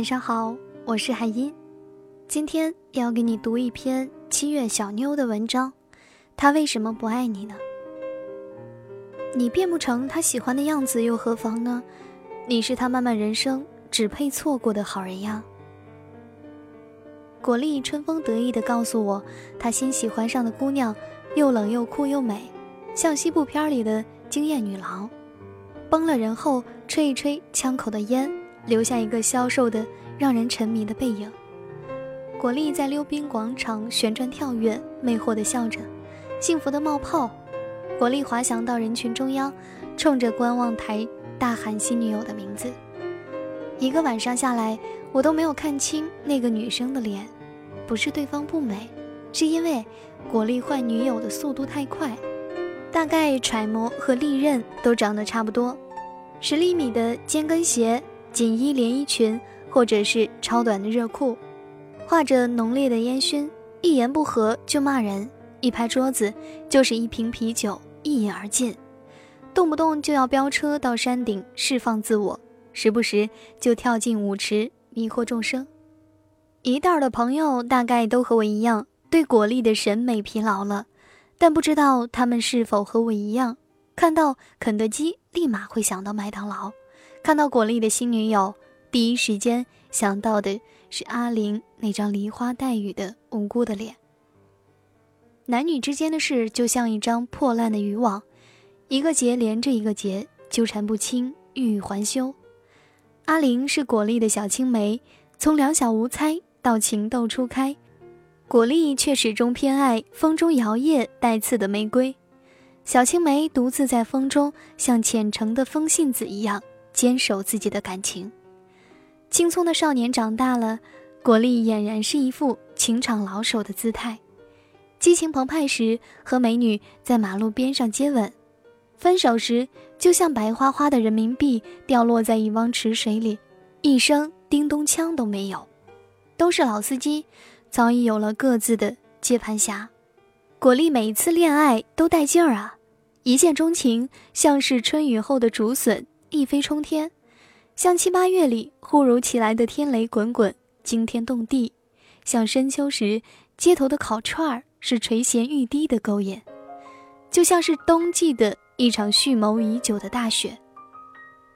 晚上好，我是海音，今天要给你读一篇七月小妞的文章。他为什么不爱你呢？你变不成他喜欢的样子又何妨呢？你是他漫漫人生只配错过的好人呀。果粒春风得意地告诉我，他新喜欢上的姑娘又冷又酷又美，像西部片里的惊艳女郎。崩了人后，吹一吹枪口的烟，留下一个消瘦的、让人沉迷的背影。果粒在溜冰广场旋转跳跃，魅惑地笑着，幸福地冒泡。果粒滑翔到人群中央，冲着观望台大喊新女友的名字。一个晚上下来，我都没有看清那个女生的脸，不是对方不美，是因为果粒换女友的速度太快。大概揣摩和利刃都长得差不多，十厘米的尖跟鞋、紧衣连衣裙，或者是超短的热裤，画着浓烈的烟熏，一言不合就骂人，一拍桌子就是一瓶啤酒，一饮而尽，动不动就要飙车到山顶释放自我，时不时就跳进舞池迷惑众生。一袋的朋友大概都和我一样，对果粒的审美疲劳了。但不知道他们是否和我一样，看到肯德基立马会想到麦当劳，看到果粒的新女友，第一时间想到的是阿玲那张梨花带雨的无辜的脸。男女之间的事就像一张破烂的渔网，一个结连着一个结，纠缠不清，欲语还休。阿玲是果粒的小青梅，从两小无猜到情窦初开。果粒却始终偏爱风中摇曳带刺的玫瑰，小青梅独自在风中，像虔诚的风信子一样坚守自己的感情。青葱的少年长大了，果粒俨然是一副情场老手的姿态。激情澎湃时和美女在马路边上接吻，分手时就像白花花的人民币掉落在一汪池水里，一声叮咚锵都没有。都是老司机。早已有了各自的接盘侠，果粒每一次恋爱都带劲儿啊！一见钟情像是春雨后的竹笋，一飞冲天；像七八月里忽如其来的天雷滚滚，惊天动地；像深秋时街头的烤串儿，是垂涎欲滴的勾引；就像是冬季的一场蓄谋已久的大雪。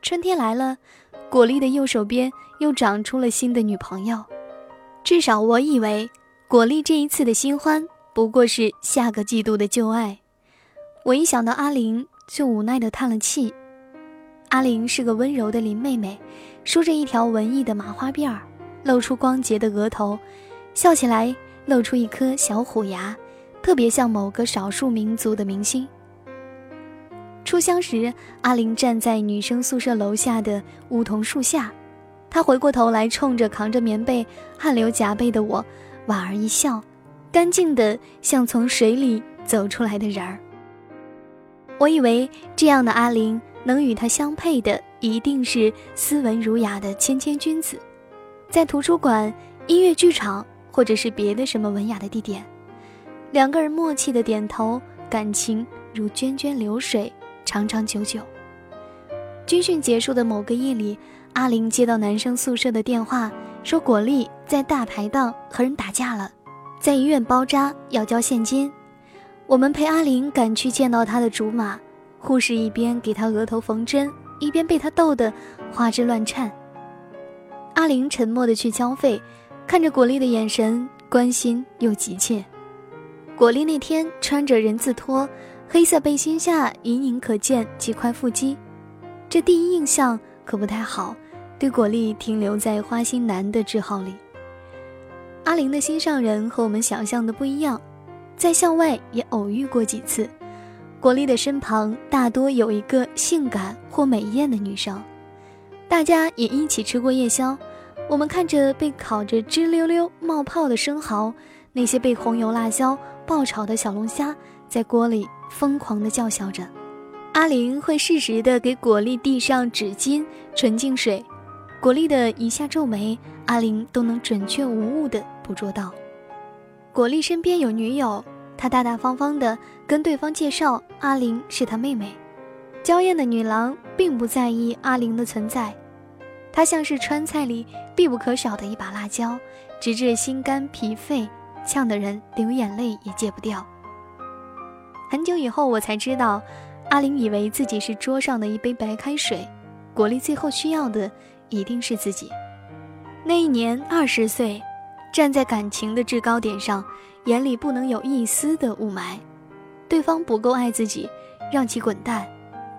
春天来了，果粒的右手边又长出了新的女朋友。至少我以为，果粒这一次的新欢不过是下个季度的旧爱。我一想到阿玲，就无奈地叹了气。阿玲是个温柔的林妹妹，梳着一条文艺的麻花辫儿，露出光洁的额头，笑起来露出一颗小虎牙，特别像某个少数民族的明星。初相识，阿玲站在女生宿舍楼下的梧桐树下。她回过头来，冲着扛着棉被、汗流浃背的我，莞尔一笑，干净的像从水里走出来的人儿。我以为这样的阿玲能与他相配的，一定是斯文儒雅的谦谦君子，在图书馆、音乐剧场或者是别的什么文雅的地点，两个人默契的点头，感情如涓涓流水，长长久久。军训结束的某个夜里。阿玲接到男生宿舍的电话，说果粒在大排档和人打架了，在医院包扎，要交现金。我们陪阿玲赶去见到她的竹马，护士一边给她额头缝针，一边被他逗得花枝乱颤。阿玲沉默地去交费，看着果粒的眼神关心又急切。果粒那天穿着人字拖，黑色背心下隐隐可见几块腹肌，这第一印象可不太好。对果粒停留在花心男的字号里。阿玲的心上人和我们想象的不一样，在校外也偶遇过几次。果粒的身旁大多有一个性感或美艳的女生，大家也一起吃过夜宵。我们看着被烤着直溜溜冒泡的生蚝，那些被红油辣椒爆炒的小龙虾，在锅里疯狂地叫嚣着。阿玲会适时地给果粒递上纸巾、纯净水。果粒的一下皱眉，阿玲都能准确无误地捕捉到。果粒身边有女友，他大大方方地跟对方介绍阿玲是他妹妹。娇艳的女郎并不在意阿玲的存在，她像是川菜里必不可少的一把辣椒，直至心肝脾肺，呛得人流眼泪也戒不掉。很久以后，我才知道，阿玲以为自己是桌上的一杯白开水，果粒最后需要的一定是自己。那一年二十岁，站在感情的制高点上，眼里不能有一丝的雾霾。对方不够爱自己，让其滚蛋；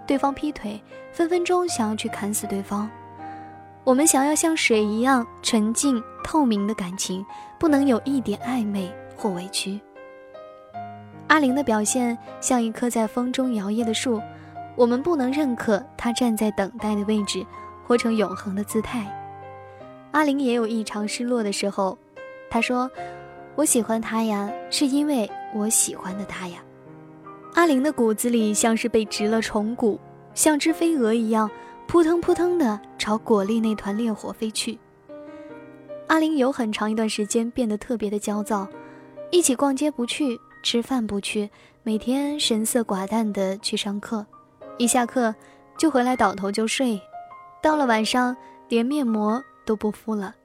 对方劈腿，分分钟想要去砍死对方。我们想要像水一样纯净透明的感情，不能有一点暧昧或委屈。阿玲的表现像一棵在风中摇曳的树，我们不能认可她站在等待的位置，活成永恒的姿态。阿玲也有异常失落的时候，他说：“我喜欢他呀，是因为我喜欢的他呀。”阿玲的骨子里像是被植了虫蛊，像只飞蛾一样。扑腾扑腾的朝果粒那团烈火飞去。阿玲有很长一段时间变得特别的焦躁，一起逛街不去，吃饭不去，每天神色寡淡的去上课，一下课就回来倒头就睡，到了晚上连面膜都不敷了。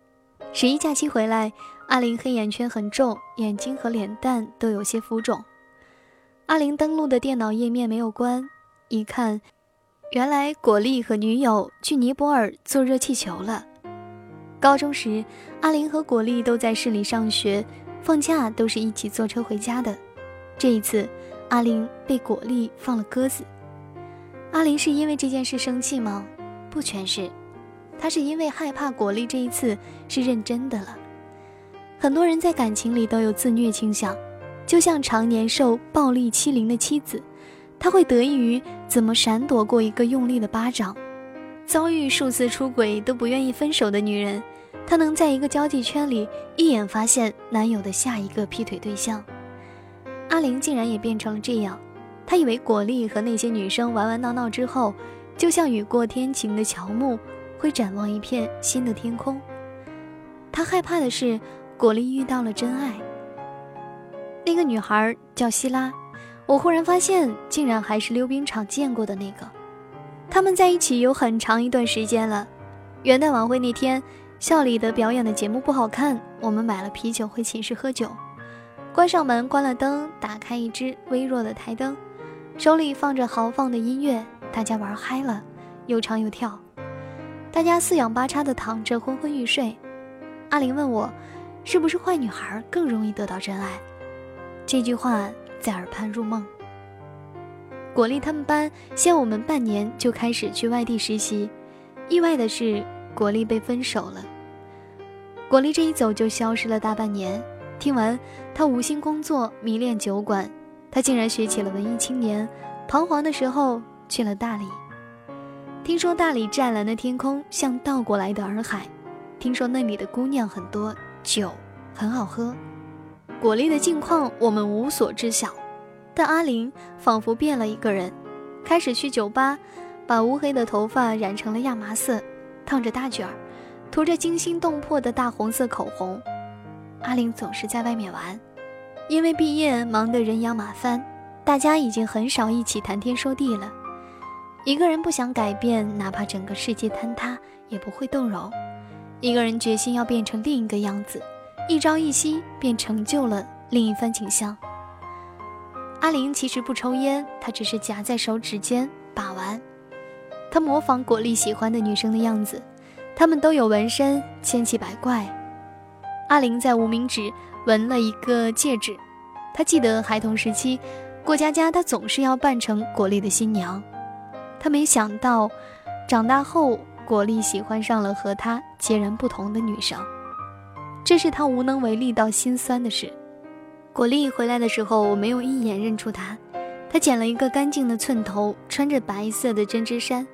十一假期回来，阿玲黑眼圈很重，眼睛和脸蛋都有些浮肿。阿玲登录的电脑页面没有关，一看。原来果粒和女友去尼泊尔做热气球了。高中时，阿玲和果粒都在市里上学，放假都是一起坐车回家的。这一次，阿玲被果粒放了鸽子。阿玲是因为这件事生气吗？不全是，她是因为害怕果粒这一次是认真的了。很多人在感情里都有自虐倾向，就像常年受暴力欺凌的妻子。他会得益于怎么闪躲过一个用力的巴掌，遭遇数次出轨都不愿意分手的女人，她能在一个交际圈里一眼发现男友的下一个劈腿对象。阿玲竟然也变成了这样，她以为果粒和那些女生玩玩闹闹之后，就像雨过天晴的乔木，会展望一片新的天空。她害怕的是果粒遇到了真爱，那个女孩叫希拉。我忽然发现，竟然还是溜冰场见过的那个。他们在一起有很长一段时间了。元旦晚会那天，校里的表演的节目不好看，我们买了啤酒回寝室喝酒。关上门，关了灯，打开一支微弱的台灯，手里放着豪放的音乐，大家玩嗨了，又唱又跳。大家四仰八叉的躺着，昏昏欲睡。阿玲问我，是不是坏女孩更容易得到真爱？这句话。在耳畔入梦。果粒他们班限我们半年就开始去外地实习，意外的是，果粒被分手了。果粒这一走就消失了大半年。听完，他无心工作，迷恋酒馆，他竟然学起了文艺青年。彷徨的时候去了大理。听说大理湛蓝的天空像倒过来的洱海，听说那里的姑娘很多，酒很好喝。果粒的近况我们无所知晓，但阿玲仿佛变了一个人，开始去酒吧，把乌黑的头发染成了亚麻色，烫着大卷儿，涂着惊心动魄的大红色口红。阿玲总是在外面玩，因为毕业忙得人仰马翻，大家已经很少一起谈天说地了。一个人不想改变，哪怕整个世界坍塌也不会动容。一个人决心要变成另一个样子。一朝一夕便成就了另一番景象。阿玲其实不抽烟，她只是夹在手指间把玩。她模仿果粒喜欢的女生的样子，她们都有纹身，千奇百怪。阿玲在无名指纹了一个戒指，她记得孩童时期过家家，她总是要扮成果粒的新娘。她没想到，长大后果粒喜欢上了和她截然不同的女生。这是他无能为力到心酸的事。果粒回来的时候，我没有一眼认出他。他剪了一个干净的寸头，穿着白色的针织衫，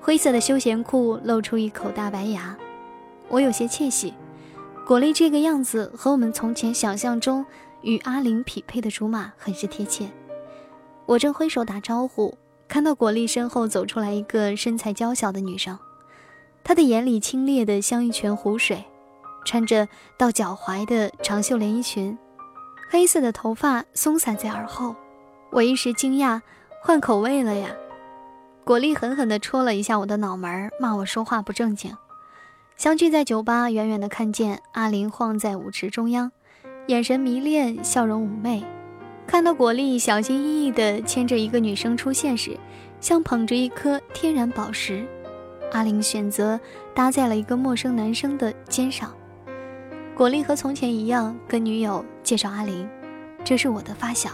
灰色的休闲裤露出一口大白牙。我有些窃喜，果粒这个样子和我们从前想象中与阿玲匹配的竹马很是贴切。我正挥手打招呼，看到果粒身后走出来一个身材娇小的女生，她的眼里清冽的像一泉湖水。穿着到脚踝的长袖连衣裙，黑色的头发松散在耳后，我一时惊讶，换口味了呀！果粒狠狠地戳了一下我的脑门，骂我说话不正经。相聚在酒吧，远远的看见阿玲晃在舞池中央，眼神迷恋，笑容妩媚。看到果粒小心翼翼地牵着一个女生出现时，像捧着一颗天然宝石。阿玲选择搭在了一个陌生男生的肩上。果粒和从前一样，跟女友介绍阿玲：“这是我的发小。”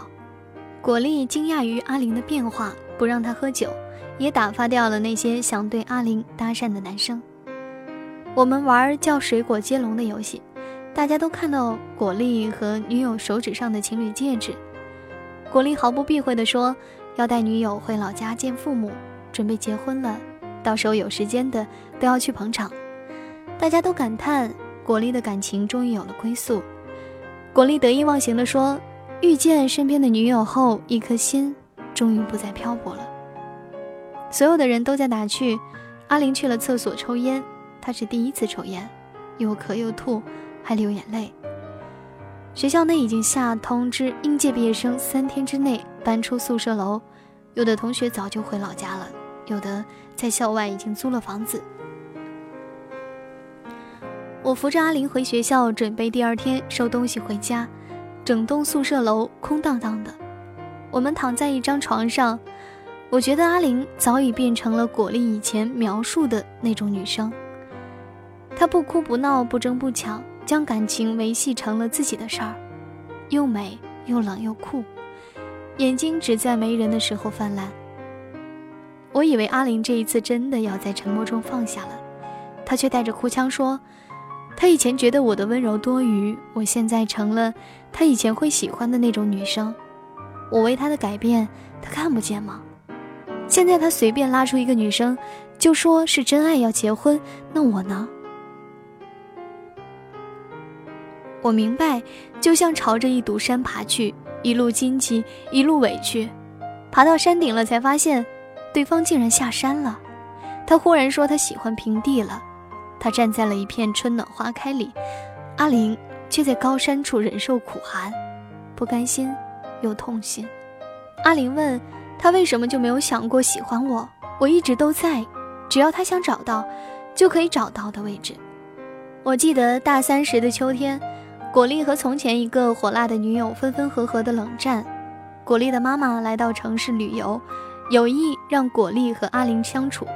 果粒惊讶于阿玲的变化，不让她喝酒，也打发掉了那些想对阿玲搭讪的男生。我们玩叫水果接龙的游戏，大家都看到果粒和女友手指上的情侣戒指。果粒毫不避讳地说：“要带女友回老家见父母，准备结婚了。到时候有时间的都要去捧场。”大家都感叹果粒的感情终于有了归宿。果粒得意忘形地说：“遇见身边的女友后，一颗心终于不再漂泊了。”所有的人都在打趣：“阿玲去了厕所抽烟，她是第一次抽烟，又咳又吐，还流眼泪。”学校内已经下通知，应届毕业生三天之内搬出宿舍楼。有的同学早就回老家了，有的在校外已经租了房子。我扶着阿玲回学校，准备第二天收东西回家。整栋宿舍楼空荡荡的，我们躺在一张床上。我觉得阿玲早已变成了果粒以前描述的那种女生。她不哭不闹，不争不抢。将感情维系成了自己的事儿，又美又冷又酷，眼睛只在没人的时候泛滥。我以为阿玲这一次真的要在沉默中放下了，她却带着哭腔说：“她以前觉得我的温柔多余，我现在成了她以前会喜欢的那种女生。我为她的改变，她看不见吗？现在她随便拉出一个女生，就说是真爱要结婚，那我呢？”我明白，就像朝着一堵山爬去，一路荆棘，一路委屈，爬到山顶了，才发现，对方竟然下山了。他忽然说他喜欢平地了。他站在了一片春暖花开里，阿玲却在高山处忍受苦寒，不甘心又痛心。阿玲问他为什么就没有想过喜欢我？我一直都在，只要他想找到，就可以找到的位置。我记得大三时的秋天。果粒和从前一个火辣的女友分分合合的冷战。果粒的妈妈来到城市旅游，有意让果粒和阿玲相处，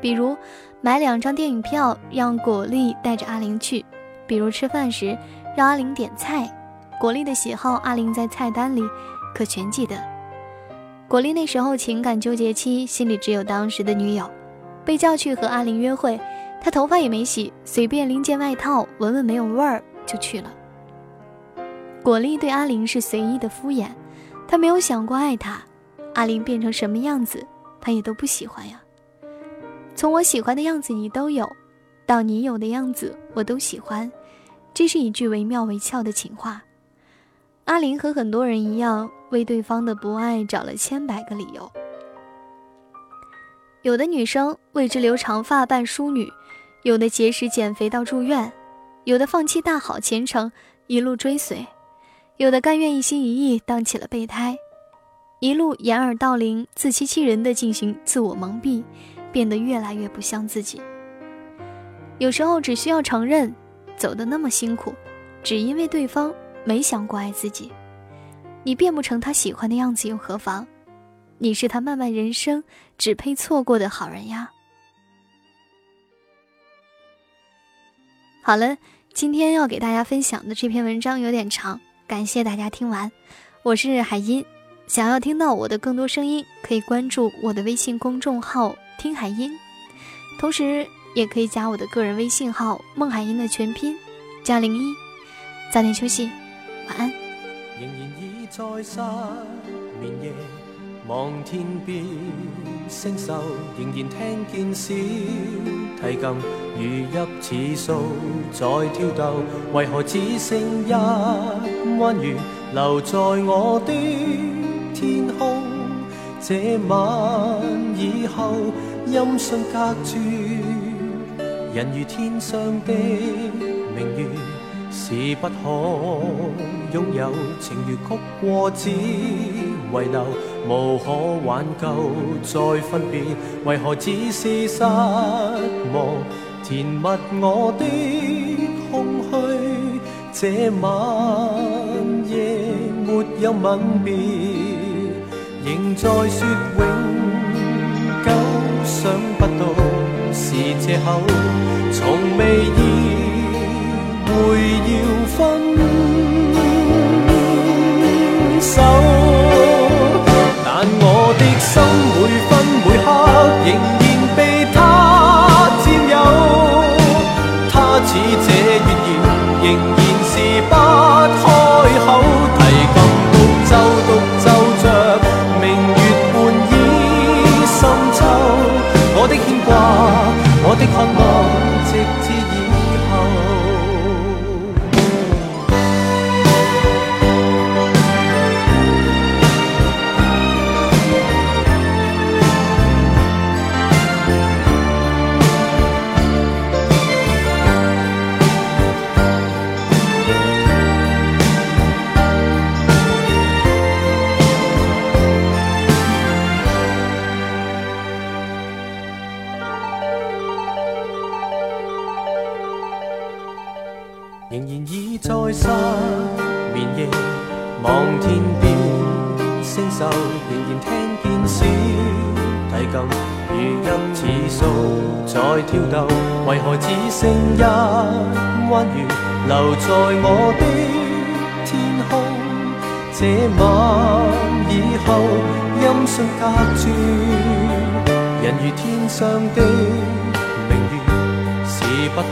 比如买两张电影票让果粒带着阿玲去，比如吃饭时让阿玲点菜，果粒的喜好阿玲在菜单里可全记得。果粒那时候情感纠结期，心里只有当时的女友，被叫去和阿玲约会，她头发也没洗，随便拎件外套闻闻没有味儿就去了。果粒对阿玲是随意的敷衍，他没有想过爱她。阿玲变成什么样子，他也都不喜欢呀。从我喜欢的样子你都有，到你有的样子我都喜欢，这是一句惟妙惟肖的情话。阿玲和很多人一样，为对方的不爱找了千百个理由。有的女生为之留长发扮淑女，有的节食减肥到住院，有的放弃大好前程，一路追随。有的甘愿一心一意当起了备胎，一路掩耳盗铃、自欺欺人的进行自我蒙蔽，变得越来越不像自己。有时候只需要承认，走得那么辛苦，只因为对方没想过爱自己。你变不成他喜欢的样子又何妨？你是他漫漫人生只配错过的好人呀。好了，今天要给大家分享的这篇文章有点长。感谢大家听完，我是海音。想要听到我的更多声音，可以关注我的微信公众号“听海音”，同时也可以加我的个人微信号“孟海音”的全拼加零一。早点休息，晚安。仍然已在失眠夜望天边星宿，仍然听见小提琴如泣似诉在挑逗，为何只剩一？弯月留在我的天空，这晚以后音讯隔绝，人如天上的明月，是不可拥有。情如曲过只遗留，无可挽救再分别，为何只是失望？填密我的空虚。这晚夜没有吻别，仍在说永久，想不到是借口，从未意数在跳动，为何只剩一弯月留在我的天空？这晚以后，音讯隔绝，人如天上的明月，是不可。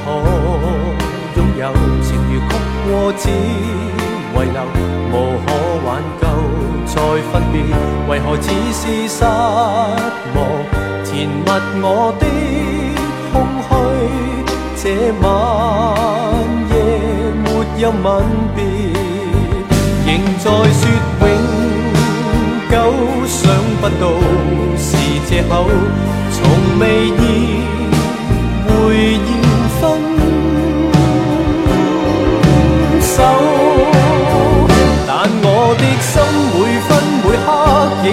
拥有情如曲过，只遗留，无可挽救。再分别，为何只是失望？填密我的空虚。这晚夜没有吻别，仍在说永久。想不到是借口，从未意会要分手。但我的心每分每刻仍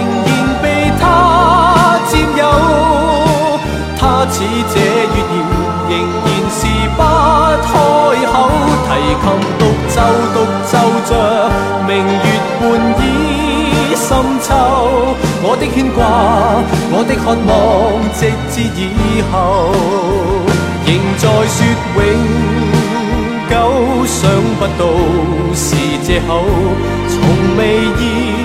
似这月儿，仍然是不开口，提琴独奏独奏着明月半倚深秋，我的牵挂，我的渴望，直至以后，仍在说永。久想不到是借口，从未意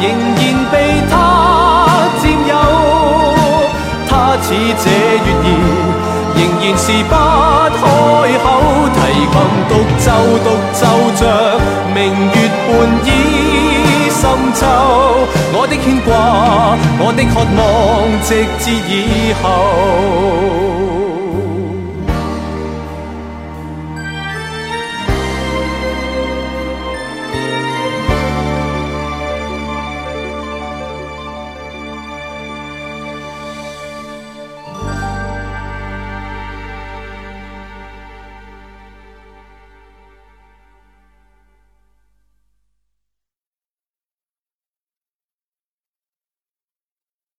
仍然被他占有，他似这月儿，仍然是不开口，提琴独奏独奏着明月半倚。深秋，我的牵挂，我的渴望，直至以后。